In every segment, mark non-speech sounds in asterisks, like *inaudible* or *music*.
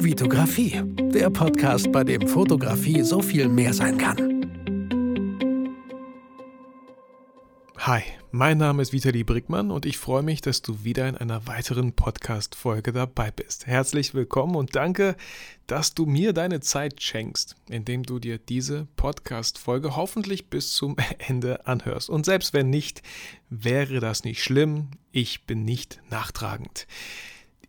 Vitografie, der Podcast, bei dem Fotografie so viel mehr sein kann. Hi, mein Name ist Vitali Brickmann und ich freue mich, dass du wieder in einer weiteren Podcast-Folge dabei bist. Herzlich willkommen und danke, dass du mir deine Zeit schenkst, indem du dir diese Podcast-Folge hoffentlich bis zum *laughs* Ende anhörst. Und selbst wenn nicht, wäre das nicht schlimm. Ich bin nicht nachtragend.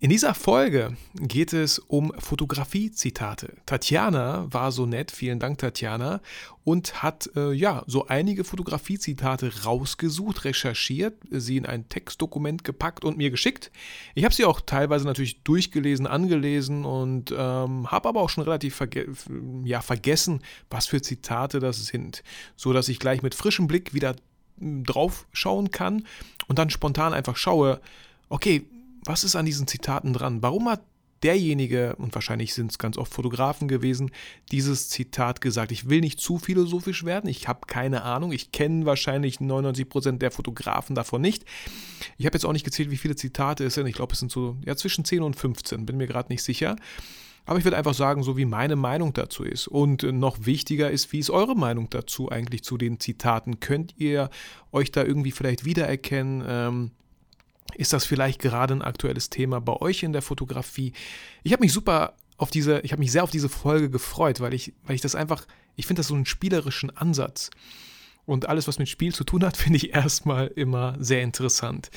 In dieser Folge geht es um Fotografie-Zitate. Tatjana war so nett, vielen Dank Tatjana, und hat äh, ja so einige Fotografie-Zitate rausgesucht, recherchiert, sie in ein Textdokument gepackt und mir geschickt. Ich habe sie auch teilweise natürlich durchgelesen, angelesen und ähm, habe aber auch schon relativ verge ja, vergessen, was für Zitate das sind, so dass ich gleich mit frischem Blick wieder hm, drauf schauen kann und dann spontan einfach schaue, okay, was ist an diesen Zitaten dran? Warum hat derjenige, und wahrscheinlich sind es ganz oft Fotografen gewesen, dieses Zitat gesagt. Ich will nicht zu philosophisch werden, ich habe keine Ahnung, ich kenne wahrscheinlich 99% der Fotografen davon nicht. Ich habe jetzt auch nicht gezählt, wie viele Zitate es sind. Ich glaube, es sind so ja, zwischen 10 und 15, bin mir gerade nicht sicher. Aber ich würde einfach sagen, so wie meine Meinung dazu ist. Und noch wichtiger ist, wie ist eure Meinung dazu eigentlich zu den Zitaten? Könnt ihr euch da irgendwie vielleicht wiedererkennen? Ähm, ist das vielleicht gerade ein aktuelles Thema bei euch in der Fotografie? Ich habe mich super auf diese, ich habe mich sehr auf diese Folge gefreut, weil ich, weil ich das einfach, ich finde das so einen spielerischen Ansatz. Und alles, was mit Spiel zu tun hat, *laughs* finde ich erstmal immer sehr interessant.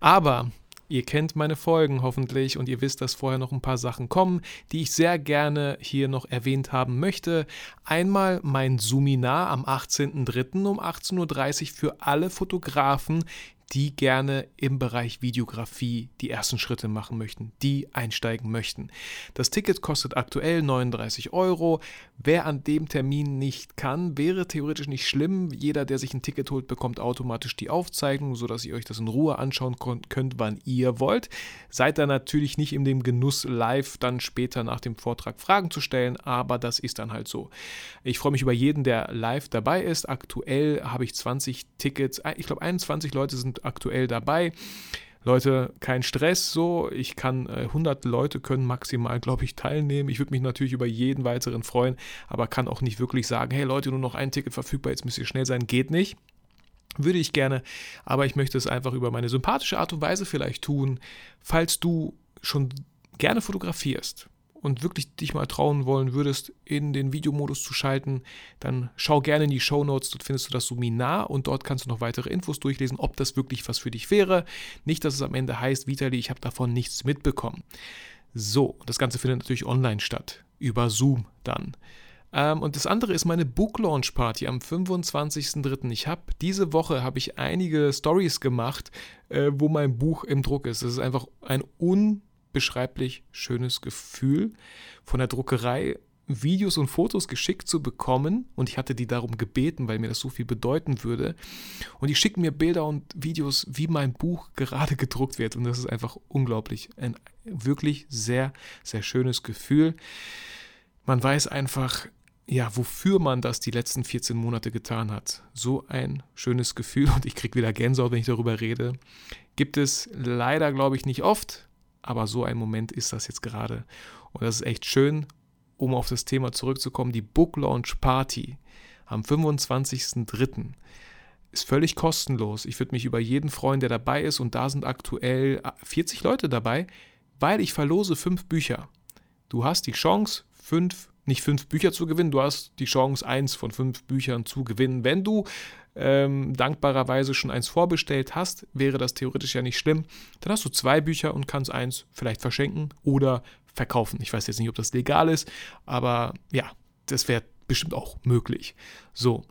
Aber Ihr kennt meine Folgen hoffentlich und ihr wisst, dass vorher noch ein paar Sachen kommen, die ich sehr gerne hier noch erwähnt haben möchte. Einmal mein Suminar am 18.03. um 18.30 Uhr für alle Fotografen, die gerne im Bereich Videografie die ersten Schritte machen möchten, die einsteigen möchten. Das Ticket kostet aktuell 39 Euro. Wer an dem Termin nicht kann, wäre theoretisch nicht schlimm. Jeder, der sich ein Ticket holt, bekommt automatisch die Aufzeichnung, sodass ihr euch das in Ruhe anschauen könnt, wann ihr wollt. Seid da natürlich nicht in dem Genuss, live dann später nach dem Vortrag Fragen zu stellen, aber das ist dann halt so. Ich freue mich über jeden, der live dabei ist. Aktuell habe ich 20 Tickets, ich glaube 21 Leute sind aktuell dabei. Leute, kein Stress so. Ich kann, äh, 100 Leute können maximal, glaube ich, teilnehmen. Ich würde mich natürlich über jeden weiteren freuen, aber kann auch nicht wirklich sagen, hey Leute, nur noch ein Ticket verfügbar, jetzt müsst ihr schnell sein. Geht nicht. Würde ich gerne, aber ich möchte es einfach über meine sympathische Art und Weise vielleicht tun. Falls du schon gerne fotografierst, und wirklich dich mal trauen wollen würdest, in den Videomodus zu schalten, dann schau gerne in die Show Notes. Dort findest du das Suminar und dort kannst du noch weitere Infos durchlesen, ob das wirklich was für dich wäre. Nicht, dass es am Ende heißt, Vitali, ich habe davon nichts mitbekommen. So, das Ganze findet natürlich online statt, über Zoom dann. Ähm, und das andere ist meine Book Launch Party am 25.03. Ich habe diese Woche habe ich einige Stories gemacht, äh, wo mein Buch im Druck ist. Das ist einfach ein un unbeschreiblich schönes Gefühl, von der Druckerei Videos und Fotos geschickt zu bekommen. Und ich hatte die darum gebeten, weil mir das so viel bedeuten würde. Und die schicken mir Bilder und Videos, wie mein Buch gerade gedruckt wird. Und das ist einfach unglaublich. Ein wirklich sehr, sehr schönes Gefühl. Man weiß einfach, ja, wofür man das die letzten 14 Monate getan hat. So ein schönes Gefühl. Und ich kriege wieder Gänsehaut, wenn ich darüber rede. Gibt es leider, glaube ich, nicht oft aber so ein Moment ist das jetzt gerade. Und das ist echt schön, um auf das Thema zurückzukommen. Die Book Launch Party am 25.03. ist völlig kostenlos. Ich würde mich über jeden freuen, der dabei ist. Und da sind aktuell 40 Leute dabei, weil ich verlose fünf Bücher. Du hast die Chance, fünf nicht fünf Bücher zu gewinnen, du hast die Chance, eins von fünf Büchern zu gewinnen. Wenn du ähm, dankbarerweise schon eins vorbestellt hast, wäre das theoretisch ja nicht schlimm. Dann hast du zwei Bücher und kannst eins vielleicht verschenken oder verkaufen. Ich weiß jetzt nicht, ob das legal ist, aber ja, das wäre bestimmt auch möglich. So,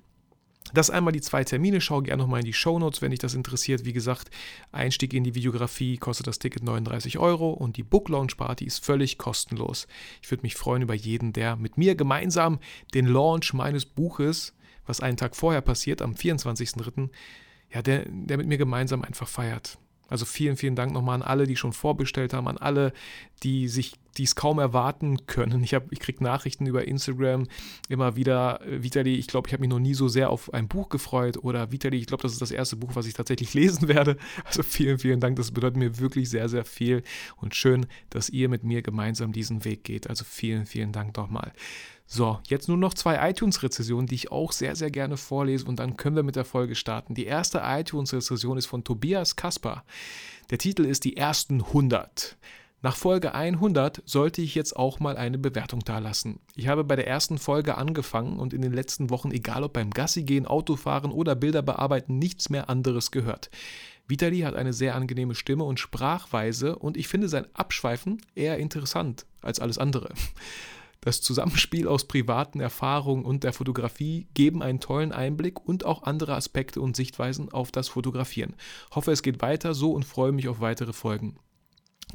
das einmal die zwei Termine. Schau gerne nochmal in die Show Notes, wenn dich das interessiert. Wie gesagt, Einstieg in die Videografie kostet das Ticket 39 Euro und die Book Launch Party ist völlig kostenlos. Ich würde mich freuen über jeden, der mit mir gemeinsam den Launch meines Buches, was einen Tag vorher passiert, am 24.03., ja, der, der mit mir gemeinsam einfach feiert. Also vielen, vielen Dank nochmal an alle, die schon vorbestellt haben, an alle, die sich die es kaum erwarten können. Ich, ich kriege Nachrichten über Instagram immer wieder, äh, Vitali, ich glaube, ich habe mich noch nie so sehr auf ein Buch gefreut oder Vitali, ich glaube, das ist das erste Buch, was ich tatsächlich *laughs* lesen werde. Also vielen, vielen Dank, das bedeutet mir wirklich sehr, sehr viel und schön, dass ihr mit mir gemeinsam diesen Weg geht. Also vielen, vielen Dank nochmal. So, jetzt nur noch zwei iTunes-Rezessionen, die ich auch sehr, sehr gerne vorlese und dann können wir mit der Folge starten. Die erste iTunes-Rezession ist von Tobias Kasper. Der Titel ist Die ersten 100. Nach Folge 100 sollte ich jetzt auch mal eine Bewertung dalassen. Ich habe bei der ersten Folge angefangen und in den letzten Wochen, egal ob beim Gassi gehen, Autofahren oder Bilder bearbeiten, nichts mehr anderes gehört. Vitali hat eine sehr angenehme Stimme und Sprachweise und ich finde sein Abschweifen eher interessant als alles andere. Das Zusammenspiel aus privaten Erfahrungen und der Fotografie geben einen tollen Einblick und auch andere Aspekte und Sichtweisen auf das Fotografieren. Hoffe, es geht weiter so und freue mich auf weitere Folgen.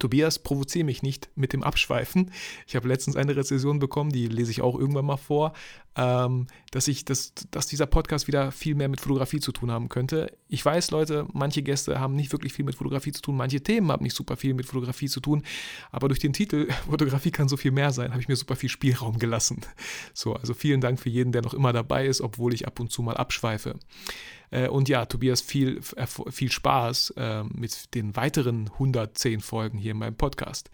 Tobias, provoziere mich nicht mit dem Abschweifen. Ich habe letztens eine Rezession bekommen, die lese ich auch irgendwann mal vor, ähm, dass, ich, dass, dass dieser Podcast wieder viel mehr mit Fotografie zu tun haben könnte. Ich weiß, Leute, manche Gäste haben nicht wirklich viel mit Fotografie zu tun, manche Themen haben nicht super viel mit Fotografie zu tun, aber durch den Titel *laughs* Fotografie kann so viel mehr sein, habe ich mir super viel Spielraum gelassen. So, also vielen Dank für jeden, der noch immer dabei ist, obwohl ich ab und zu mal abschweife. Äh, und ja, Tobias, viel, viel Spaß äh, mit den weiteren 110 Folgen hier in meinem Podcast.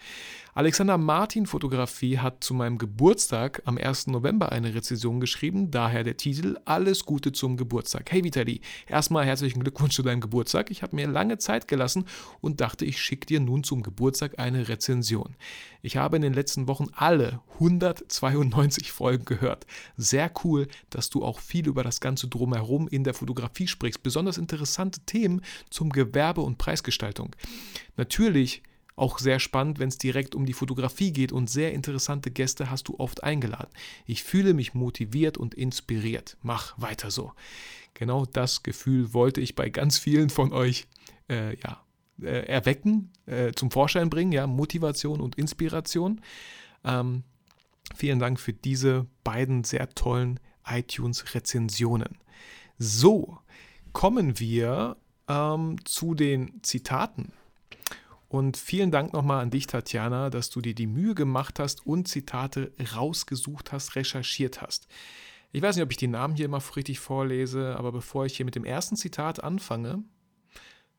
Alexander Martin Fotografie hat zu meinem Geburtstag am 1. November eine Rezension geschrieben, daher der Titel Alles Gute zum Geburtstag. Hey Vitali, erstmal herzlichen Glückwunsch zu deinem Geburtstag. Ich habe mir lange Zeit gelassen und dachte, ich schicke dir nun zum Geburtstag eine Rezension. Ich habe in den letzten Wochen alle 192 Folgen gehört. Sehr cool, dass du auch viel über das Ganze drumherum in der Fotografie sprichst. Besonders interessante Themen zum Gewerbe und Preisgestaltung. Natürlich auch sehr spannend, wenn es direkt um die Fotografie geht und sehr interessante Gäste hast du oft eingeladen. Ich fühle mich motiviert und inspiriert. Mach weiter so. Genau das Gefühl wollte ich bei ganz vielen von euch äh, ja, äh, erwecken, äh, zum Vorschein bringen, ja, Motivation und Inspiration. Ähm, vielen Dank für diese beiden sehr tollen iTunes-Rezensionen. So, kommen wir ähm, zu den Zitaten. Und vielen Dank nochmal an dich, Tatjana, dass du dir die Mühe gemacht hast und Zitate rausgesucht hast, recherchiert hast. Ich weiß nicht, ob ich die Namen hier immer richtig vorlese, aber bevor ich hier mit dem ersten Zitat anfange,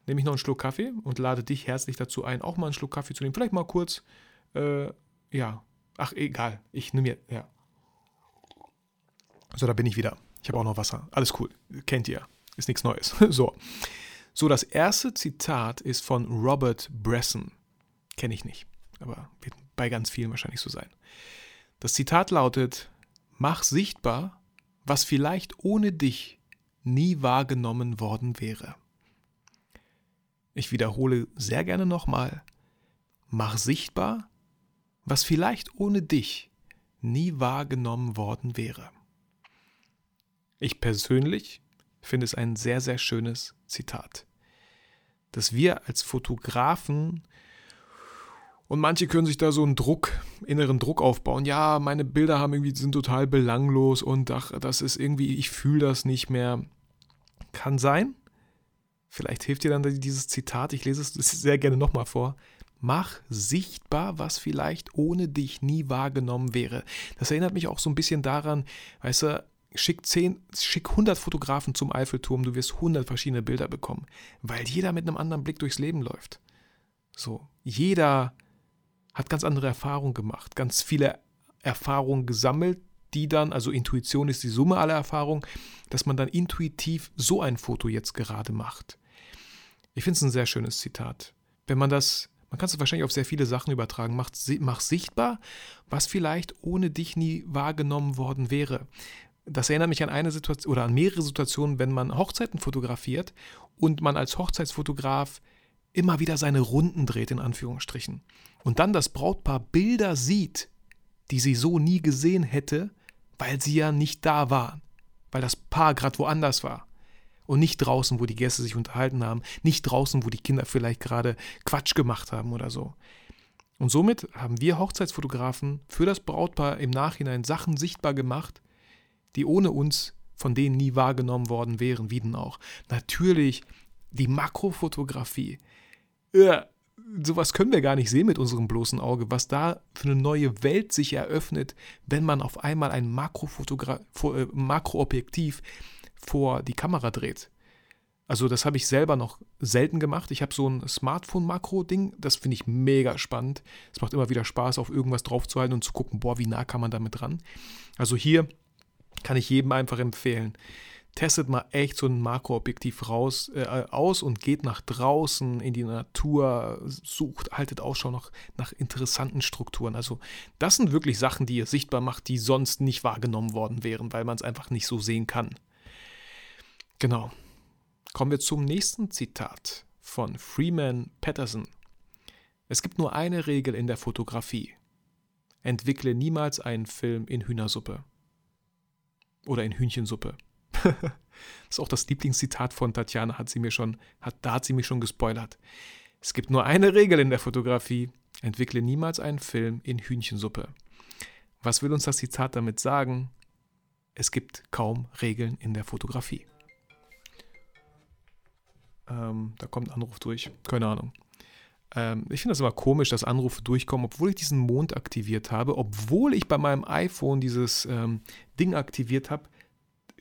nehme ich noch einen Schluck Kaffee und lade dich herzlich dazu ein, auch mal einen Schluck Kaffee zu nehmen. Vielleicht mal kurz, äh, ja, ach, egal, ich nehme mir, ja. So, da bin ich wieder. Ich habe auch noch Wasser. Alles cool. Kennt ihr. Ist nichts Neues. *laughs* So. So, das erste Zitat ist von Robert Bresson. Kenne ich nicht, aber wird bei ganz vielen wahrscheinlich so sein. Das Zitat lautet: Mach sichtbar, was vielleicht ohne dich nie wahrgenommen worden wäre. Ich wiederhole sehr gerne nochmal: Mach sichtbar, was vielleicht ohne dich nie wahrgenommen worden wäre. Ich persönlich finde es ein sehr, sehr schönes Zitat. Dass wir als Fotografen und manche können sich da so einen Druck, inneren Druck aufbauen. Ja, meine Bilder haben irgendwie, sind total belanglos und ach, das ist irgendwie, ich fühle das nicht mehr. Kann sein. Vielleicht hilft dir dann dieses Zitat, ich lese es sehr gerne nochmal vor. Mach sichtbar, was vielleicht ohne dich nie wahrgenommen wäre. Das erinnert mich auch so ein bisschen daran, weißt du, schick 10, schick 100 Fotografen zum Eiffelturm, du wirst 100 verschiedene Bilder bekommen, weil jeder mit einem anderen Blick durchs Leben läuft. So, jeder hat ganz andere Erfahrungen gemacht, ganz viele Erfahrungen gesammelt, die dann, also Intuition ist die Summe aller Erfahrungen, dass man dann intuitiv so ein Foto jetzt gerade macht. Ich finde es ein sehr schönes Zitat. Wenn man das, man kann es wahrscheinlich auf sehr viele Sachen übertragen, macht, mach sichtbar, was vielleicht ohne dich nie wahrgenommen worden wäre das erinnert mich an eine Situation oder an mehrere Situationen, wenn man Hochzeiten fotografiert und man als Hochzeitsfotograf immer wieder seine Runden dreht, in Anführungsstrichen. Und dann das Brautpaar Bilder sieht, die sie so nie gesehen hätte, weil sie ja nicht da waren, weil das Paar gerade woanders war. Und nicht draußen, wo die Gäste sich unterhalten haben, nicht draußen, wo die Kinder vielleicht gerade Quatsch gemacht haben oder so. Und somit haben wir Hochzeitsfotografen für das Brautpaar im Nachhinein Sachen sichtbar gemacht, die ohne uns von denen nie wahrgenommen worden wären, wie denn auch. Natürlich die Makrofotografie. Ja, sowas können wir gar nicht sehen mit unserem bloßen Auge, was da für eine neue Welt sich eröffnet, wenn man auf einmal ein Makrofotogra äh, Makroobjektiv vor die Kamera dreht. Also das habe ich selber noch selten gemacht. Ich habe so ein Smartphone-Makro-Ding, das finde ich mega spannend. Es macht immer wieder Spaß, auf irgendwas draufzuhalten und zu gucken, boah, wie nah kann man damit ran. Also hier kann ich jedem einfach empfehlen. Testet mal echt so ein Makroobjektiv raus, äh, aus und geht nach draußen in die Natur, sucht, haltet Ausschau nach, nach interessanten Strukturen. Also das sind wirklich Sachen, die ihr sichtbar macht, die sonst nicht wahrgenommen worden wären, weil man es einfach nicht so sehen kann. Genau. Kommen wir zum nächsten Zitat von Freeman Patterson. Es gibt nur eine Regel in der Fotografie. Entwickle niemals einen Film in Hühnersuppe. Oder in Hühnchensuppe. *laughs* das ist auch das Lieblingszitat von Tatjana, hat sie mir schon, hat, da hat sie mich schon gespoilert. Es gibt nur eine Regel in der Fotografie. Entwickle niemals einen Film in Hühnchensuppe. Was will uns das Zitat damit sagen? Es gibt kaum Regeln in der Fotografie. Ähm, da kommt ein Anruf durch. Keine Ahnung. Ähm, ich finde das immer komisch, dass Anrufe durchkommen, obwohl ich diesen Mond aktiviert habe, obwohl ich bei meinem iPhone dieses ähm, Ding aktiviert habe.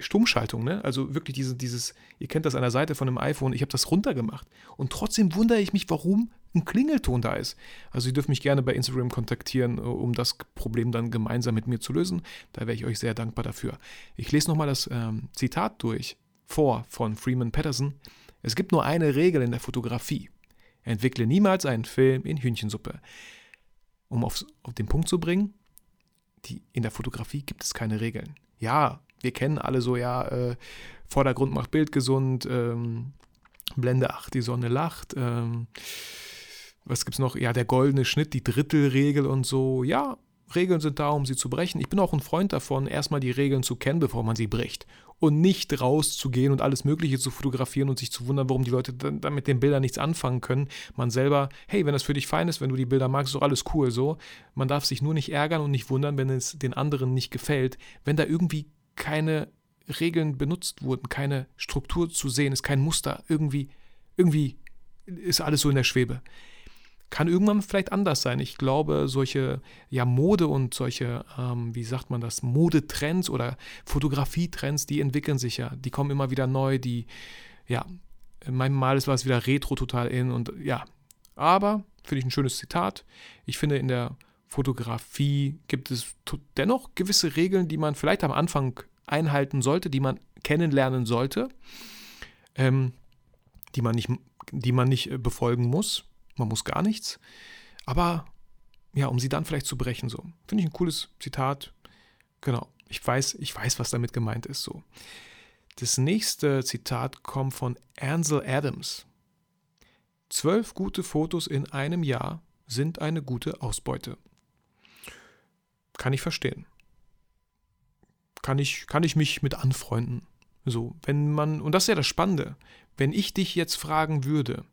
Stummschaltung, ne? Also wirklich diese, dieses, ihr kennt das an der Seite von einem iPhone, ich habe das runtergemacht. Und trotzdem wundere ich mich, warum ein Klingelton da ist. Also ihr dürft mich gerne bei Instagram kontaktieren, äh, um das Problem dann gemeinsam mit mir zu lösen. Da wäre ich euch sehr dankbar dafür. Ich lese nochmal das ähm, Zitat durch, vor von Freeman Patterson. Es gibt nur eine Regel in der Fotografie. Entwickle niemals einen Film in Hühnchensuppe. Um auf, auf den Punkt zu bringen, die, in der Fotografie gibt es keine Regeln. Ja, wir kennen alle so, ja, äh, Vordergrund macht Bild gesund, ähm, Blende 8, die Sonne lacht, ähm, was es noch? Ja, der goldene Schnitt, die Drittelregel und so. Ja, Regeln sind da, um sie zu brechen. Ich bin auch ein Freund davon, erstmal die Regeln zu kennen, bevor man sie bricht. Und nicht rauszugehen und alles Mögliche zu fotografieren und sich zu wundern, warum die Leute dann, dann mit den Bildern nichts anfangen können. Man selber, hey, wenn das für dich fein ist, wenn du die Bilder magst, doch alles cool so. Man darf sich nur nicht ärgern und nicht wundern, wenn es den anderen nicht gefällt. Wenn da irgendwie keine Regeln benutzt wurden, keine Struktur zu sehen ist, kein Muster, irgendwie, irgendwie ist alles so in der Schwebe kann irgendwann vielleicht anders sein. Ich glaube, solche ja, Mode und solche, ähm, wie sagt man das, Modetrends oder Fotografietrends, die entwickeln sich ja. Die kommen immer wieder neu, die, ja, Mal war es wieder Retro total in und ja. Aber, finde ich ein schönes Zitat. Ich finde, in der Fotografie gibt es dennoch gewisse Regeln, die man vielleicht am Anfang einhalten sollte, die man kennenlernen sollte, ähm, die, man nicht, die man nicht äh, befolgen muss man muss gar nichts. Aber ja, um sie dann vielleicht zu brechen, so. Finde ich ein cooles Zitat. Genau. Ich weiß, ich weiß, was damit gemeint ist, so. Das nächste Zitat kommt von Ansel Adams. Zwölf gute Fotos in einem Jahr sind eine gute Ausbeute. Kann ich verstehen. Kann ich, kann ich mich mit anfreunden. So, wenn man, und das ist ja das Spannende, wenn ich dich jetzt fragen würde,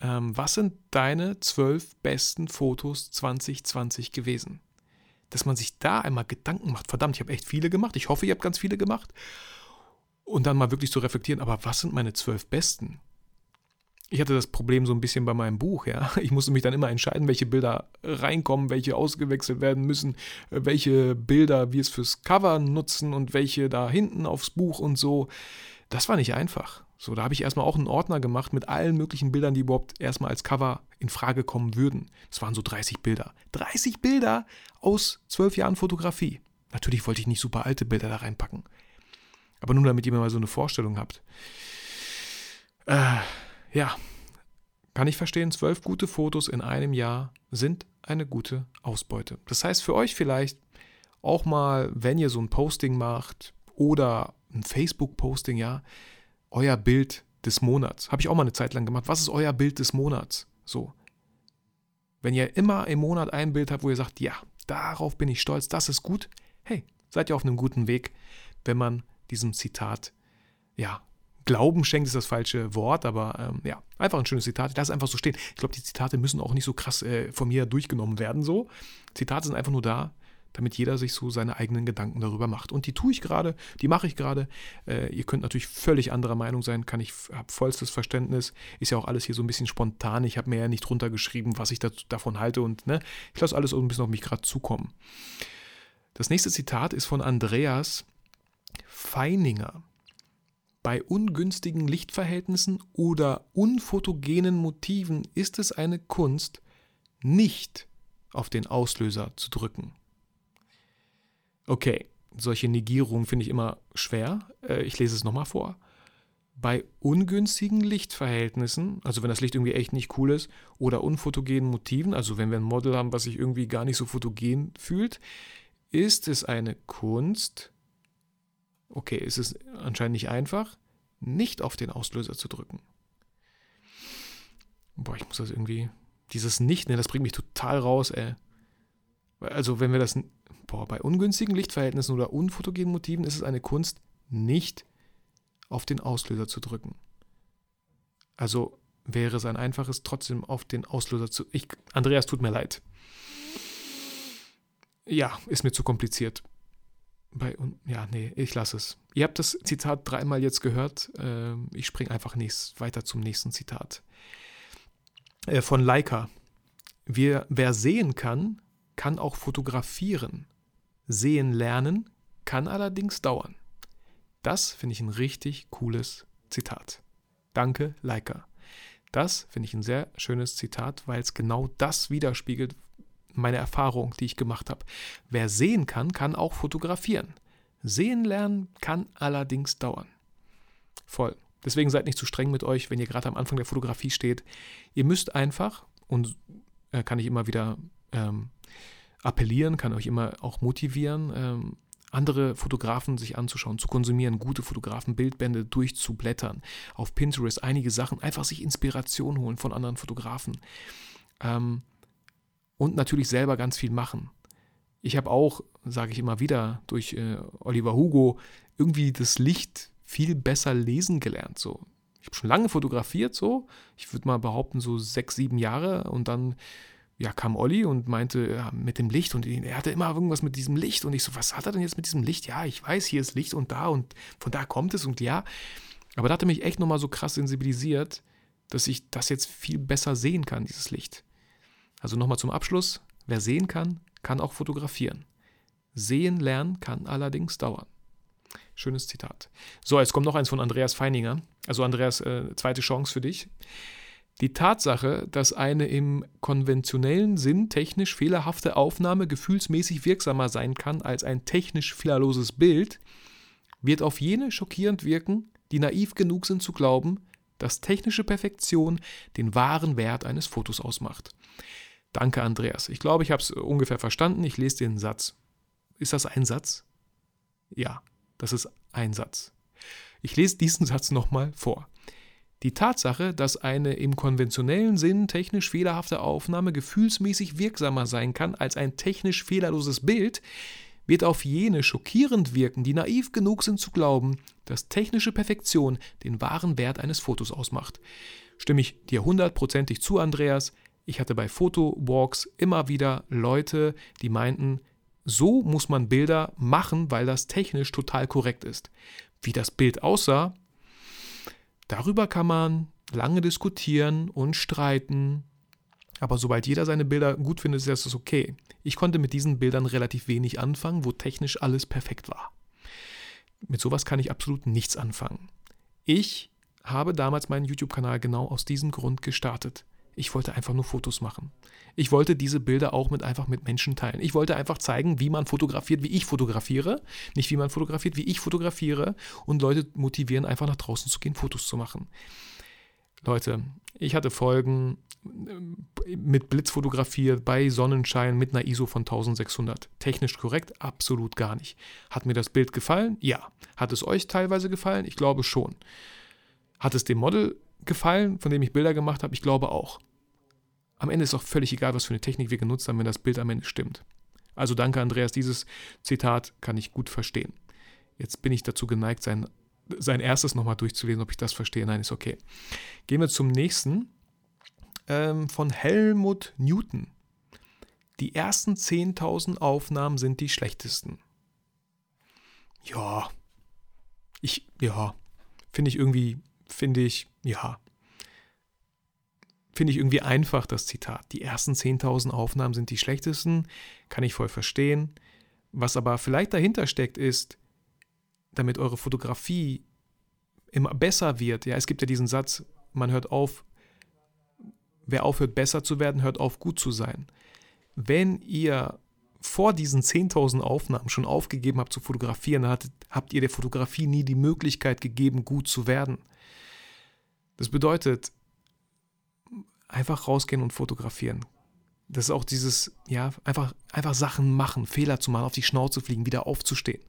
ähm, was sind deine zwölf besten Fotos 2020 gewesen? Dass man sich da einmal Gedanken macht. Verdammt, ich habe echt viele gemacht. Ich hoffe, ihr habt ganz viele gemacht. Und dann mal wirklich zu reflektieren, aber was sind meine zwölf besten? Ich hatte das Problem so ein bisschen bei meinem Buch, ja. *laughs* Ich musste mich dann immer entscheiden, welche Bilder reinkommen, welche ausgewechselt werden müssen, welche Bilder wir es fürs Cover nutzen und welche da hinten aufs Buch und so. Das war nicht einfach. So, da habe ich erstmal auch einen Ordner gemacht mit allen möglichen Bildern, die überhaupt erstmal als Cover in Frage kommen würden. Das waren so 30 Bilder. 30 Bilder aus zwölf Jahren Fotografie. Natürlich wollte ich nicht super alte Bilder da reinpacken. Aber nur damit ihr mal so eine Vorstellung habt. Äh, ja, kann ich verstehen, zwölf gute Fotos in einem Jahr sind eine gute Ausbeute. Das heißt für euch vielleicht auch mal, wenn ihr so ein Posting macht oder ein Facebook-Posting, ja, euer Bild des Monats. Habe ich auch mal eine Zeit lang gemacht. Was ist euer Bild des Monats? So. Wenn ihr immer im Monat ein Bild habt, wo ihr sagt, ja, darauf bin ich stolz, das ist gut, hey, seid ihr auf einem guten Weg, wenn man diesem Zitat, ja, Glauben schenkt ist das falsche Wort, aber ähm, ja, einfach ein schönes Zitat. Lass es einfach so stehen. Ich glaube, die Zitate müssen auch nicht so krass äh, von mir durchgenommen werden. So. Zitate sind einfach nur da, damit jeder sich so seine eigenen Gedanken darüber macht. Und die tue ich gerade, die mache ich gerade. Äh, ihr könnt natürlich völlig anderer Meinung sein, kann ich, habe vollstes Verständnis. Ist ja auch alles hier so ein bisschen spontan. Ich habe mir ja nicht runtergeschrieben, was ich dazu, davon halte und ne, ich lasse alles so ein bisschen auf mich gerade zukommen. Das nächste Zitat ist von Andreas Feininger. Bei ungünstigen Lichtverhältnissen oder unfotogenen Motiven ist es eine Kunst, nicht auf den Auslöser zu drücken. Okay, solche Negierungen finde ich immer schwer. Äh, ich lese es nochmal vor. Bei ungünstigen Lichtverhältnissen, also wenn das Licht irgendwie echt nicht cool ist, oder unfotogenen Motiven, also wenn wir ein Model haben, was sich irgendwie gar nicht so fotogen fühlt, ist es eine Kunst, okay, ist es anscheinend nicht einfach, nicht auf den Auslöser zu drücken. Boah, ich muss das irgendwie, dieses Nicht, ne, das bringt mich total raus, ey. Also wenn wir das boah, bei ungünstigen Lichtverhältnissen oder unfotogenen Motiven ist es eine Kunst, nicht auf den Auslöser zu drücken. Also wäre es ein einfaches, trotzdem auf den Auslöser zu. Ich, Andreas, tut mir leid. Ja, ist mir zu kompliziert. Bei, ja, nee, ich lasse es. Ihr habt das Zitat dreimal jetzt gehört. Ähm, ich springe einfach nächst, weiter zum nächsten Zitat. Äh, von Leica. Wir, wer sehen kann, kann auch fotografieren. Sehen lernen kann allerdings dauern. Das finde ich ein richtig cooles Zitat. Danke, Leica. Das finde ich ein sehr schönes Zitat, weil es genau das widerspiegelt, meine Erfahrung, die ich gemacht habe. Wer sehen kann, kann auch fotografieren. Sehen lernen kann allerdings dauern. Voll. Deswegen seid nicht zu streng mit euch, wenn ihr gerade am Anfang der Fotografie steht. Ihr müsst einfach, und äh, kann ich immer wieder ähm, appellieren, kann euch immer auch motivieren, ähm, andere Fotografen sich anzuschauen, zu konsumieren, gute Fotografen, Bildbände durchzublättern, auf Pinterest einige Sachen, einfach sich Inspiration holen von anderen Fotografen ähm, und natürlich selber ganz viel machen. Ich habe auch, sage ich immer wieder, durch äh, Oliver Hugo irgendwie das Licht viel besser lesen gelernt. So. Ich habe schon lange fotografiert, so. Ich würde mal behaupten, so sechs, sieben Jahre und dann ja, kam Olli und meinte, ja, mit dem Licht und er hatte immer irgendwas mit diesem Licht und ich so, was hat er denn jetzt mit diesem Licht? Ja, ich weiß, hier ist Licht und da und von da kommt es und ja. Aber da hat er mich echt nochmal so krass sensibilisiert, dass ich das jetzt viel besser sehen kann, dieses Licht. Also nochmal zum Abschluss, wer sehen kann, kann auch fotografieren. Sehen lernen kann allerdings dauern. Schönes Zitat. So, jetzt kommt noch eins von Andreas Feininger. Also Andreas, äh, zweite Chance für dich. Die Tatsache, dass eine im konventionellen Sinn technisch fehlerhafte Aufnahme gefühlsmäßig wirksamer sein kann als ein technisch fehlerloses Bild, wird auf jene schockierend wirken, die naiv genug sind zu glauben, dass technische Perfektion den wahren Wert eines Fotos ausmacht. Danke, Andreas. Ich glaube, ich habe es ungefähr verstanden. Ich lese den Satz. Ist das ein Satz? Ja, das ist ein Satz. Ich lese diesen Satz nochmal vor. Die Tatsache, dass eine im konventionellen Sinn technisch fehlerhafte Aufnahme gefühlsmäßig wirksamer sein kann als ein technisch fehlerloses Bild, wird auf jene schockierend wirken, die naiv genug sind zu glauben, dass technische Perfektion den wahren Wert eines Fotos ausmacht. Stimme ich dir hundertprozentig zu, Andreas. Ich hatte bei Fotowalks immer wieder Leute, die meinten, so muss man Bilder machen, weil das technisch total korrekt ist. Wie das Bild aussah, Darüber kann man lange diskutieren und streiten. Aber sobald jeder seine Bilder gut findet, ist das okay. Ich konnte mit diesen Bildern relativ wenig anfangen, wo technisch alles perfekt war. Mit sowas kann ich absolut nichts anfangen. Ich habe damals meinen YouTube-Kanal genau aus diesem Grund gestartet. Ich wollte einfach nur Fotos machen. Ich wollte diese Bilder auch mit einfach mit Menschen teilen. Ich wollte einfach zeigen, wie man fotografiert, wie ich fotografiere, nicht wie man fotografiert, wie ich fotografiere und Leute motivieren, einfach nach draußen zu gehen, Fotos zu machen. Leute, ich hatte Folgen äh, mit Blitz fotografiert, bei Sonnenschein mit einer ISO von 1600. Technisch korrekt? Absolut gar nicht. Hat mir das Bild gefallen? Ja. Hat es euch teilweise gefallen? Ich glaube schon. Hat es dem Model gefallen, von dem ich Bilder gemacht habe? Ich glaube auch. Am Ende ist auch völlig egal, was für eine Technik wir genutzt haben, wenn das Bild am Ende stimmt. Also danke, Andreas. Dieses Zitat kann ich gut verstehen. Jetzt bin ich dazu geneigt, sein, sein erstes nochmal durchzulesen, ob ich das verstehe. Nein, ist okay. Gehen wir zum nächsten. Ähm, von Helmut Newton. die ersten 10.000 Aufnahmen sind die schlechtesten. Ja, ich, ja, finde ich irgendwie, finde ich, ja, finde ich irgendwie einfach, das Zitat. Die ersten 10.000 Aufnahmen sind die schlechtesten, kann ich voll verstehen. Was aber vielleicht dahinter steckt, ist, damit eure Fotografie immer besser wird. Ja, es gibt ja diesen Satz, man hört auf, wer aufhört besser zu werden, hört auf gut zu sein. Wenn ihr vor diesen 10.000 Aufnahmen schon aufgegeben habt zu fotografieren, hattet, habt ihr der Fotografie nie die Möglichkeit gegeben, gut zu werden. Das bedeutet, einfach rausgehen und fotografieren. Das ist auch dieses, ja, einfach, einfach Sachen machen, Fehler zu machen, auf die Schnauze fliegen, wieder aufzustehen.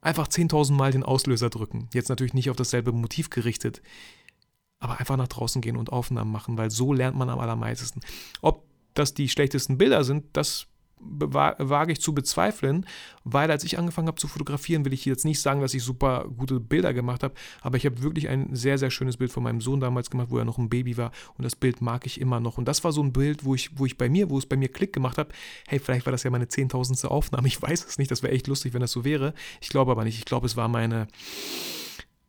Einfach 10.000 Mal den Auslöser drücken. Jetzt natürlich nicht auf dasselbe Motiv gerichtet, aber einfach nach draußen gehen und Aufnahmen machen, weil so lernt man am allermeisten. Ob das die schlechtesten Bilder sind, das wage ich zu bezweifeln, weil als ich angefangen habe zu fotografieren, will ich jetzt nicht sagen, dass ich super gute Bilder gemacht habe, aber ich habe wirklich ein sehr, sehr schönes Bild von meinem Sohn damals gemacht, wo er noch ein Baby war und das Bild mag ich immer noch. Und das war so ein Bild, wo ich, wo ich bei mir, wo es bei mir Klick gemacht habe, hey, vielleicht war das ja meine zehntausendste Aufnahme, ich weiß es nicht, das wäre echt lustig, wenn das so wäre. Ich glaube aber nicht, ich glaube, es war meine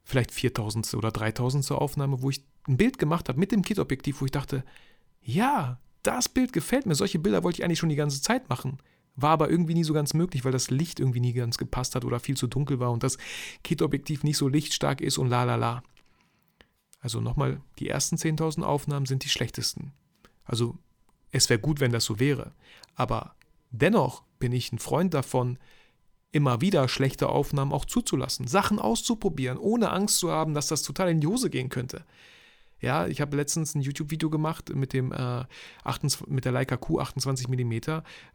vielleicht viertausendste oder dreitausendste Aufnahme, wo ich ein Bild gemacht habe mit dem Kit-Objektiv, wo ich dachte, ja, das Bild gefällt mir. Solche Bilder wollte ich eigentlich schon die ganze Zeit machen. War aber irgendwie nie so ganz möglich, weil das Licht irgendwie nie ganz gepasst hat oder viel zu dunkel war und das Kit-Objektiv nicht so lichtstark ist und la la la. Also nochmal, die ersten 10.000 Aufnahmen sind die schlechtesten. Also es wäre gut, wenn das so wäre. Aber dennoch bin ich ein Freund davon, immer wieder schlechte Aufnahmen auch zuzulassen, Sachen auszuprobieren, ohne Angst zu haben, dass das total in die Hose gehen könnte. Ja, ich habe letztens ein YouTube-Video gemacht mit dem äh, 28, mit der Leica Q 28 mm.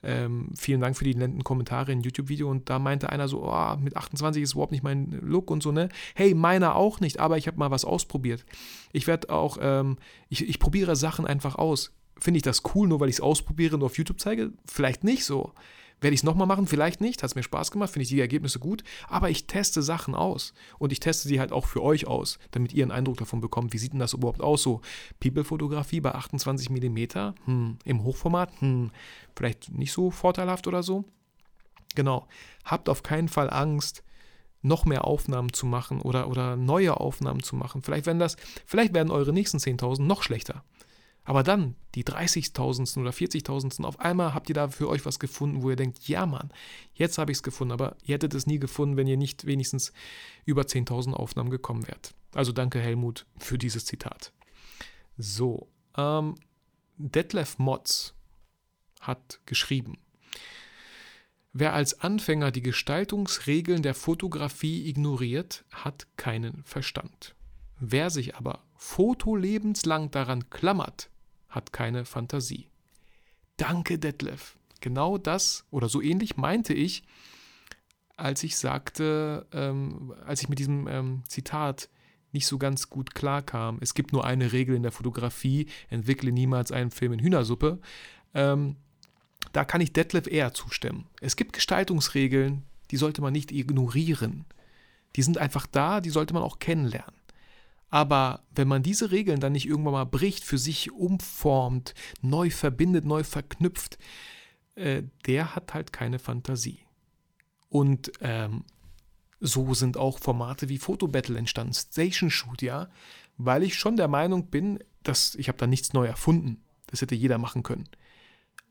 Ähm, vielen Dank für die netten Kommentare im YouTube-Video und da meinte einer so, oh, mit 28 ist überhaupt nicht mein Look und so, ne? Hey, meiner auch nicht, aber ich habe mal was ausprobiert. Ich werde auch, ähm, ich, ich probiere Sachen einfach aus. Finde ich das cool, nur weil ich es ausprobiere und auf YouTube zeige? Vielleicht nicht so. Werde ich es nochmal machen? Vielleicht nicht. Hat es mir Spaß gemacht, finde ich die Ergebnisse gut. Aber ich teste Sachen aus. Und ich teste sie halt auch für euch aus, damit ihr einen Eindruck davon bekommt, wie sieht denn das überhaupt aus? So People-Fotografie bei 28 mm, hm, im Hochformat, hm, vielleicht nicht so vorteilhaft oder so. Genau. Habt auf keinen Fall Angst, noch mehr Aufnahmen zu machen oder, oder neue Aufnahmen zu machen. Vielleicht werden das, vielleicht werden eure nächsten 10.000 noch schlechter. Aber dann, die 30.000. oder 40.000. auf einmal habt ihr da für euch was gefunden, wo ihr denkt, ja Mann, jetzt habe ich es gefunden, aber ihr hättet es nie gefunden, wenn ihr nicht wenigstens über 10.000 Aufnahmen gekommen wärt. Also danke Helmut für dieses Zitat. So, ähm, Detlef Motz hat geschrieben, Wer als Anfänger die Gestaltungsregeln der Fotografie ignoriert, hat keinen Verstand. Wer sich aber fotolebenslang daran klammert, hat keine Fantasie. Danke, Detlef. Genau das oder so ähnlich meinte ich, als ich sagte, ähm, als ich mit diesem ähm, Zitat nicht so ganz gut klarkam. Es gibt nur eine Regel in der Fotografie: entwickle niemals einen Film in Hühnersuppe. Ähm, da kann ich Detlef eher zustimmen. Es gibt Gestaltungsregeln, die sollte man nicht ignorieren. Die sind einfach da, die sollte man auch kennenlernen. Aber wenn man diese Regeln dann nicht irgendwann mal bricht, für sich umformt, neu verbindet, neu verknüpft, äh, der hat halt keine Fantasie. Und ähm, so sind auch Formate wie Fotobattle entstanden, Station Shoot, ja, weil ich schon der Meinung bin, dass ich habe da nichts neu erfunden. Das hätte jeder machen können.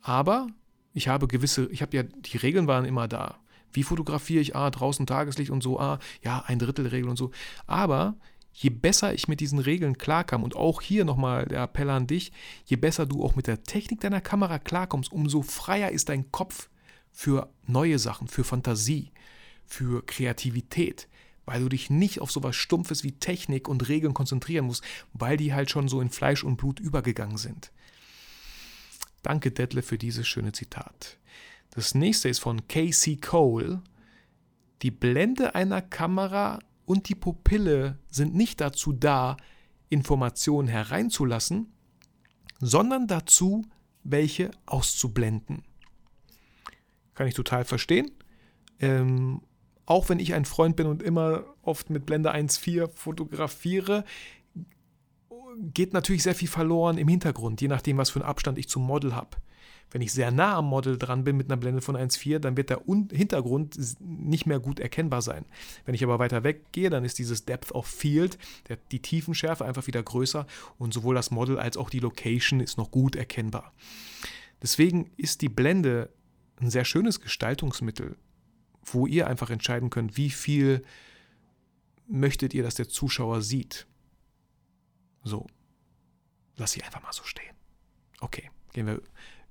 Aber ich habe gewisse, ich habe ja, die Regeln waren immer da. Wie fotografiere ich? Ah, draußen Tageslicht und so, ah, ja, ein Drittel Regel und so. Aber je besser ich mit diesen Regeln klarkam und auch hier nochmal der Appell an dich, je besser du auch mit der Technik deiner Kamera klarkommst, umso freier ist dein Kopf für neue Sachen, für Fantasie, für Kreativität, weil du dich nicht auf sowas Stumpfes wie Technik und Regeln konzentrieren musst, weil die halt schon so in Fleisch und Blut übergegangen sind. Danke, Detlef, für dieses schöne Zitat. Das nächste ist von Casey Cole. Die Blende einer Kamera und die Pupille sind nicht dazu da, Informationen hereinzulassen, sondern dazu, welche auszublenden. Kann ich total verstehen. Ähm, auch wenn ich ein Freund bin und immer oft mit Blende 1.4 fotografiere, geht natürlich sehr viel verloren im Hintergrund, je nachdem, was für einen Abstand ich zum Model habe. Wenn ich sehr nah am Model dran bin mit einer Blende von 1,4, dann wird der Hintergrund nicht mehr gut erkennbar sein. Wenn ich aber weiter weggehe, dann ist dieses Depth of Field, der, die Tiefenschärfe einfach wieder größer und sowohl das Model als auch die Location ist noch gut erkennbar. Deswegen ist die Blende ein sehr schönes Gestaltungsmittel, wo ihr einfach entscheiden könnt, wie viel möchtet ihr, dass der Zuschauer sieht. So, lass sie einfach mal so stehen. Okay, gehen wir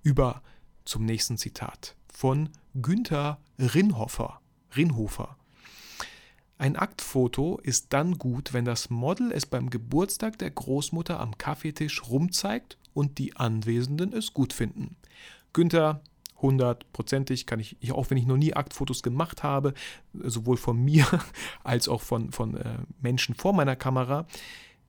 über zum nächsten Zitat von Günther Rinhofer. Rinhofer. Ein Aktfoto ist dann gut, wenn das Model es beim Geburtstag der Großmutter am Kaffeetisch rumzeigt und die Anwesenden es gut finden. Günther, hundertprozentig kann ich, auch wenn ich noch nie Aktfotos gemacht habe, sowohl von mir *laughs* als auch von, von äh, Menschen vor meiner Kamera,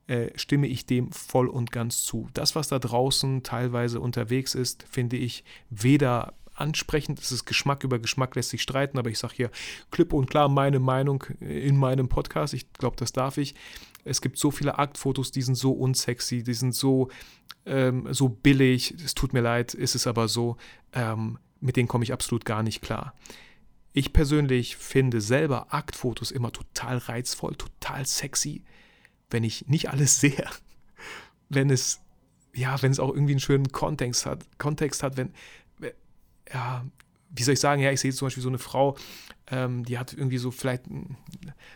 äh, stimme ich dem voll und ganz zu. Das, was da draußen teilweise unterwegs ist, finde ich weder ansprechend, es ist Geschmack über Geschmack lässt sich streiten, aber ich sage hier klipp und klar meine Meinung in meinem Podcast, ich glaube, das darf ich. Es gibt so viele Aktfotos, die sind so unsexy, die sind so, ähm, so billig, es tut mir leid, ist es aber so, ähm, mit denen komme ich absolut gar nicht klar. Ich persönlich finde selber Aktfotos immer total reizvoll, total sexy wenn ich nicht alles *laughs* sehe, wenn es, ja, wenn es auch irgendwie einen schönen Kontext hat, Kontext hat, wenn, ja, wie soll ich sagen, ja, ich sehe zum Beispiel so eine Frau, ähm, die hat irgendwie so vielleicht ein,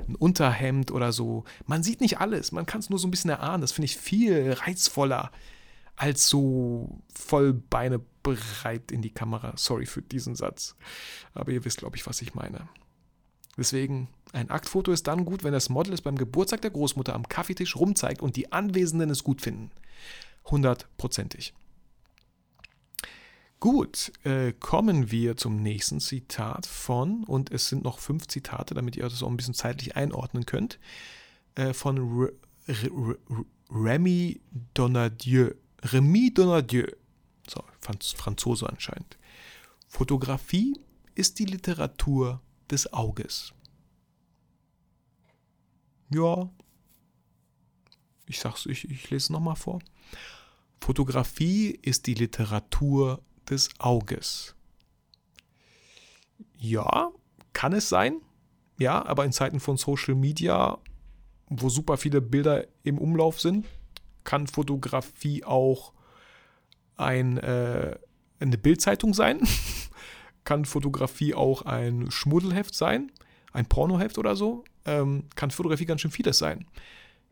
ein, Unterhemd oder so. Man sieht nicht alles, man kann es nur so ein bisschen erahnen. Das finde ich viel reizvoller als so voll Beine breit in die Kamera. Sorry für diesen Satz. Aber ihr wisst, glaube ich, was ich meine. Deswegen, ein Aktfoto ist dann gut, wenn das Model es beim Geburtstag der Großmutter am Kaffeetisch rumzeigt und die Anwesenden es gut finden. Hundertprozentig. Gut, äh, kommen wir zum nächsten Zitat von, und es sind noch fünf Zitate, damit ihr das auch ein bisschen zeitlich einordnen könnt, äh, von Remy Donadieu. Remy Donadieu. So, Franzose anscheinend. Fotografie ist die Literatur des Auges. Ja, ich sag's, ich, ich lese es nochmal vor. Fotografie ist die Literatur des Auges. Ja, kann es sein. Ja, aber in Zeiten von Social Media, wo super viele Bilder im Umlauf sind, kann Fotografie auch ein, äh, eine Bildzeitung sein. *laughs* kann Fotografie auch ein Schmuddelheft sein, ein Pornoheft oder so. Ähm, kann Fotografie ganz schön vieles sein.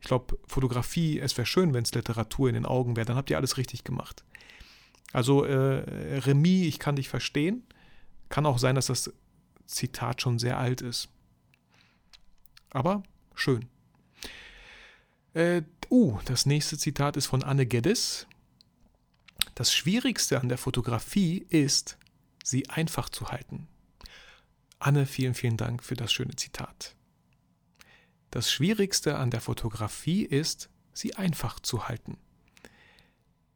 Ich glaube, Fotografie, es wäre schön, wenn es Literatur in den Augen wäre, dann habt ihr alles richtig gemacht. Also, äh, Remy, ich kann dich verstehen. Kann auch sein, dass das Zitat schon sehr alt ist. Aber schön. Äh, uh, das nächste Zitat ist von Anne Geddes. Das Schwierigste an der Fotografie ist, sie einfach zu halten. Anne, vielen, vielen Dank für das schöne Zitat. Das Schwierigste an der Fotografie ist, sie einfach zu halten.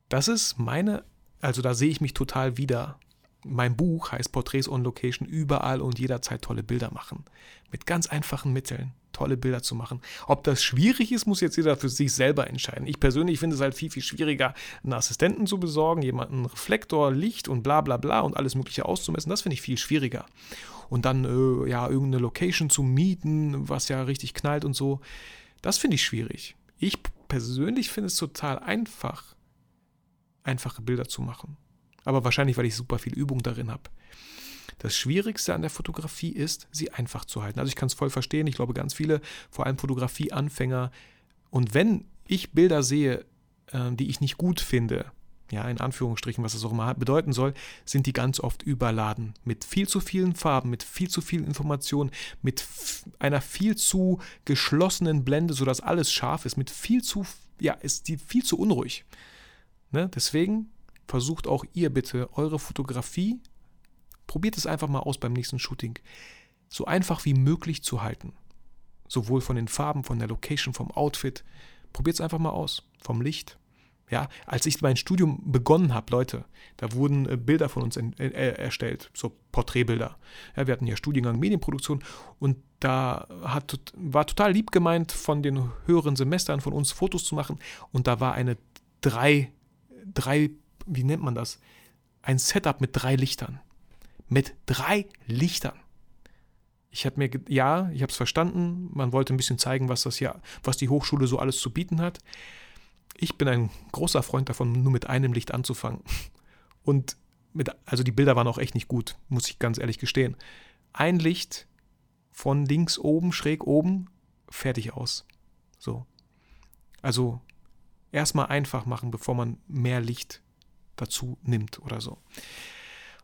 Das ist meine, also da sehe ich mich total wieder. Mein Buch heißt Porträts on Location, überall und jederzeit tolle Bilder machen. Mit ganz einfachen Mitteln tolle Bilder zu machen. Ob das schwierig ist, muss jetzt jeder für sich selber entscheiden. Ich persönlich finde es halt viel, viel schwieriger, einen Assistenten zu besorgen, jemanden Reflektor, Licht und bla bla bla und alles Mögliche auszumessen. Das finde ich viel schwieriger. Und dann, äh, ja, irgendeine Location zu mieten, was ja richtig knallt und so. Das finde ich schwierig. Ich persönlich finde es total einfach, einfache Bilder zu machen. Aber wahrscheinlich, weil ich super viel Übung darin habe. Das Schwierigste an der Fotografie ist, sie einfach zu halten. Also ich kann es voll verstehen. Ich glaube, ganz viele, vor allem Fotografieanfänger, und wenn ich Bilder sehe, äh, die ich nicht gut finde, ja, in Anführungsstrichen, was das auch immer bedeuten soll, sind die ganz oft überladen. Mit viel zu vielen Farben, mit viel zu viel Information, mit einer viel zu geschlossenen Blende, sodass alles scharf ist, mit viel zu, ja, ist die viel zu unruhig. Ne? Deswegen versucht auch ihr bitte eure Fotografie Probiert es einfach mal aus beim nächsten Shooting. So einfach wie möglich zu halten. Sowohl von den Farben, von der Location, vom Outfit. Probiert es einfach mal aus. Vom Licht. Ja, als ich mein Studium begonnen habe, Leute, da wurden äh, Bilder von uns in, äh, erstellt, so Porträtbilder. Ja, wir hatten ja Studiengang Medienproduktion und da hat, war total lieb gemeint, von den höheren Semestern von uns Fotos zu machen und da war eine drei, drei, wie nennt man das? ein Setup mit drei Lichtern. Mit drei Lichtern. Ich habe mir, ja, ich habe es verstanden. Man wollte ein bisschen zeigen, was das hier, was die Hochschule so alles zu bieten hat. Ich bin ein großer Freund davon, nur mit einem Licht anzufangen. Und mit, also die Bilder waren auch echt nicht gut, muss ich ganz ehrlich gestehen. Ein Licht von links oben, schräg oben, fertig aus. So. Also erstmal einfach machen, bevor man mehr Licht dazu nimmt oder so.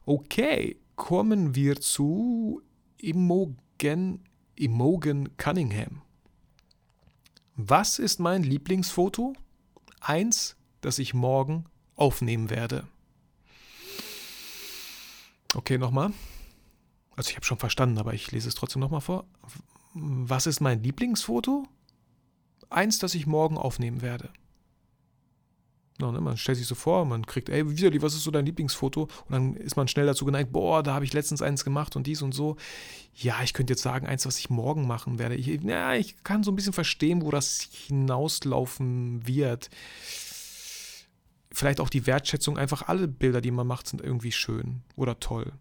Okay, kommen wir zu Imogen, Imogen Cunningham. Was ist mein Lieblingsfoto? Eins, das ich morgen aufnehmen werde. Okay, nochmal. Also ich habe schon verstanden, aber ich lese es trotzdem nochmal vor. Was ist mein Lieblingsfoto? Eins, das ich morgen aufnehmen werde. No, ne, man stellt sich so vor, man kriegt, ey, Vitali, was ist so dein Lieblingsfoto? Und dann ist man schnell dazu geneigt, boah, da habe ich letztens eins gemacht und dies und so. Ja, ich könnte jetzt sagen, eins, was ich morgen machen werde. Ich, ja, ich kann so ein bisschen verstehen, wo das hinauslaufen wird. Vielleicht auch die Wertschätzung, einfach alle Bilder, die man macht, sind irgendwie schön oder toll.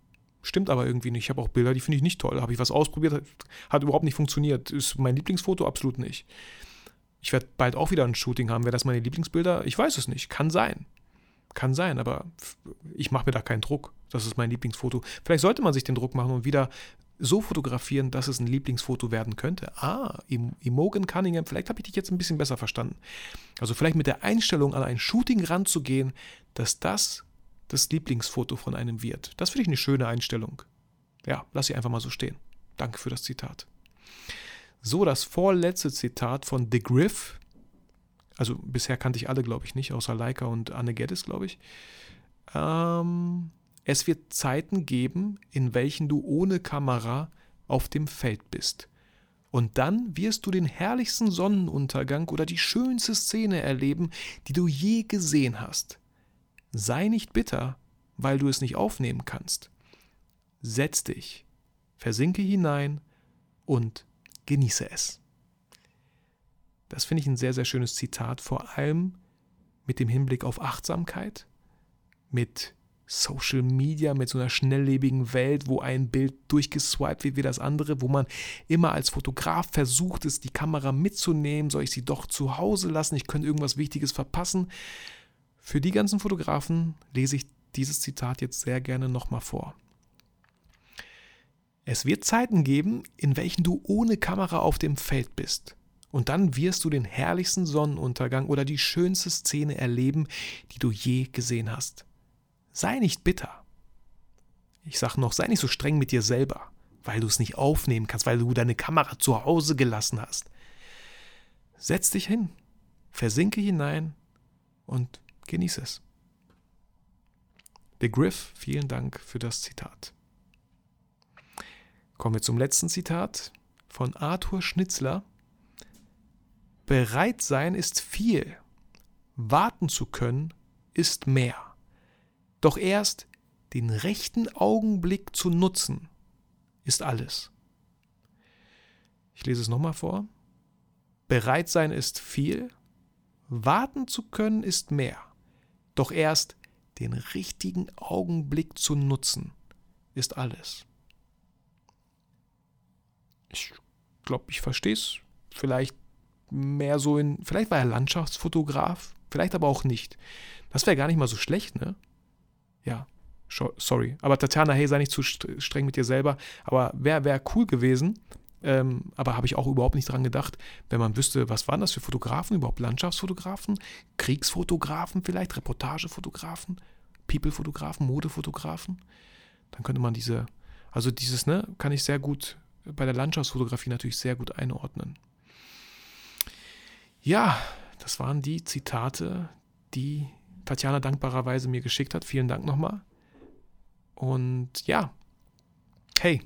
Stimmt aber irgendwie nicht. Ich habe auch Bilder, die finde ich nicht toll. Habe ich was ausprobiert, hat, hat überhaupt nicht funktioniert. Ist mein Lieblingsfoto? Absolut nicht. Ich werde bald auch wieder ein Shooting haben. Wäre das meine Lieblingsbilder? Ich weiß es nicht. Kann sein. Kann sein, aber ich mache mir da keinen Druck. Das ist mein Lieblingsfoto. Vielleicht sollte man sich den Druck machen und wieder so fotografieren, dass es ein Lieblingsfoto werden könnte. Ah, Imogen Cunningham, vielleicht habe ich dich jetzt ein bisschen besser verstanden. Also vielleicht mit der Einstellung an ein Shooting ranzugehen, dass das das Lieblingsfoto von einem wird. Das finde ich eine schöne Einstellung. Ja, lass sie einfach mal so stehen. Danke für das Zitat. So, das vorletzte Zitat von The Griff. Also bisher kannte ich alle, glaube ich, nicht, außer Leica und Anne Geddes, glaube ich. Ähm, es wird Zeiten geben, in welchen du ohne Kamera auf dem Feld bist. Und dann wirst du den herrlichsten Sonnenuntergang oder die schönste Szene erleben, die du je gesehen hast. Sei nicht bitter, weil du es nicht aufnehmen kannst. Setz dich, versinke hinein und genieße es. Das finde ich ein sehr, sehr schönes Zitat, vor allem mit dem Hinblick auf Achtsamkeit, mit Social Media, mit so einer schnelllebigen Welt, wo ein Bild durchgeswiped wird wie das andere, wo man immer als Fotograf versucht ist, die Kamera mitzunehmen, soll ich sie doch zu Hause lassen, ich könnte irgendwas Wichtiges verpassen. Für die ganzen Fotografen lese ich dieses Zitat jetzt sehr gerne nochmal vor. Es wird Zeiten geben, in welchen du ohne Kamera auf dem Feld bist. Und dann wirst du den herrlichsten Sonnenuntergang oder die schönste Szene erleben, die du je gesehen hast. Sei nicht bitter. Ich sage noch, sei nicht so streng mit dir selber, weil du es nicht aufnehmen kannst, weil du deine Kamera zu Hause gelassen hast. Setz dich hin, versinke hinein und genieße es. The Griff, vielen Dank für das Zitat. Kommen wir zum letzten Zitat von Arthur Schnitzler. Bereit sein ist viel, warten zu können ist mehr. Doch erst den rechten Augenblick zu nutzen ist alles. Ich lese es nochmal vor. Bereit sein ist viel, warten zu können ist mehr. Doch erst den richtigen Augenblick zu nutzen ist alles. Ich glaube, ich verstehe es. Vielleicht mehr so in, vielleicht war er Landschaftsfotograf, vielleicht aber auch nicht. Das wäre gar nicht mal so schlecht, ne? Ja, sorry. Aber Tatjana, hey, sei nicht zu streng mit dir selber. Aber wäre wär cool gewesen. Ähm, aber habe ich auch überhaupt nicht dran gedacht, wenn man wüsste, was waren das für Fotografen, überhaupt Landschaftsfotografen, Kriegsfotografen vielleicht, Reportagefotografen, People-Fotografen, Modefotografen. Dann könnte man diese, also dieses, ne, kann ich sehr gut bei der Landschaftsfotografie natürlich sehr gut einordnen. Ja, das waren die Zitate, die Tatjana dankbarerweise mir geschickt hat. Vielen Dank nochmal. Und ja, hey,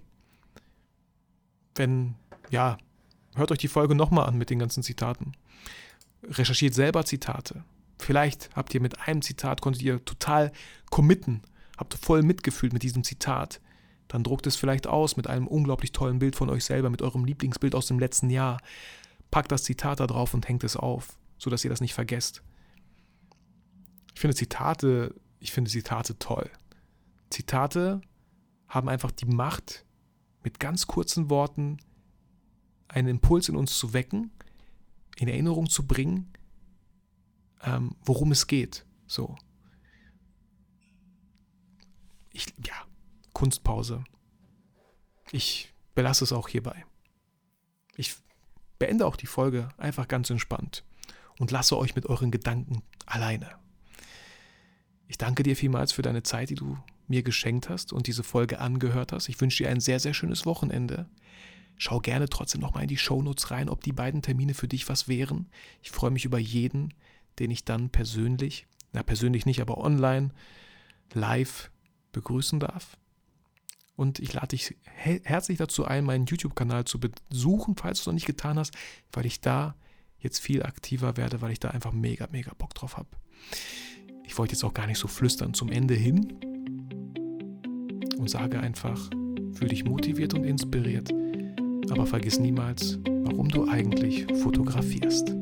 wenn, ja, hört euch die Folge nochmal an mit den ganzen Zitaten. Recherchiert selber Zitate. Vielleicht habt ihr mit einem Zitat, konntet ihr total committen, habt voll mitgefühlt mit diesem Zitat. Dann druckt es vielleicht aus mit einem unglaublich tollen Bild von euch selber, mit eurem Lieblingsbild aus dem letzten Jahr. Packt das Zitat da drauf und hängt es auf, sodass ihr das nicht vergesst. Ich finde Zitate, ich finde Zitate toll. Zitate haben einfach die Macht, mit ganz kurzen Worten einen Impuls in uns zu wecken, in Erinnerung zu bringen, ähm, worum es geht. So. Ich, ja, Kunstpause. Ich belasse es auch hierbei. Ich beende auch die Folge einfach ganz entspannt und lasse euch mit euren Gedanken alleine. Ich danke dir vielmals für deine Zeit, die du mir geschenkt hast und diese Folge angehört hast. Ich wünsche dir ein sehr, sehr schönes Wochenende. Schau gerne trotzdem nochmal in die Shownotes rein, ob die beiden Termine für dich was wären. Ich freue mich über jeden, den ich dann persönlich, na persönlich nicht, aber online, live begrüßen darf. Und ich lade dich herzlich dazu ein, meinen YouTube-Kanal zu besuchen, falls du es noch nicht getan hast, weil ich da jetzt viel aktiver werde, weil ich da einfach mega, mega Bock drauf habe. Ich wollte jetzt auch gar nicht so flüstern zum Ende hin und sage einfach, fühl dich motiviert und inspiriert, aber vergiss niemals, warum du eigentlich fotografierst.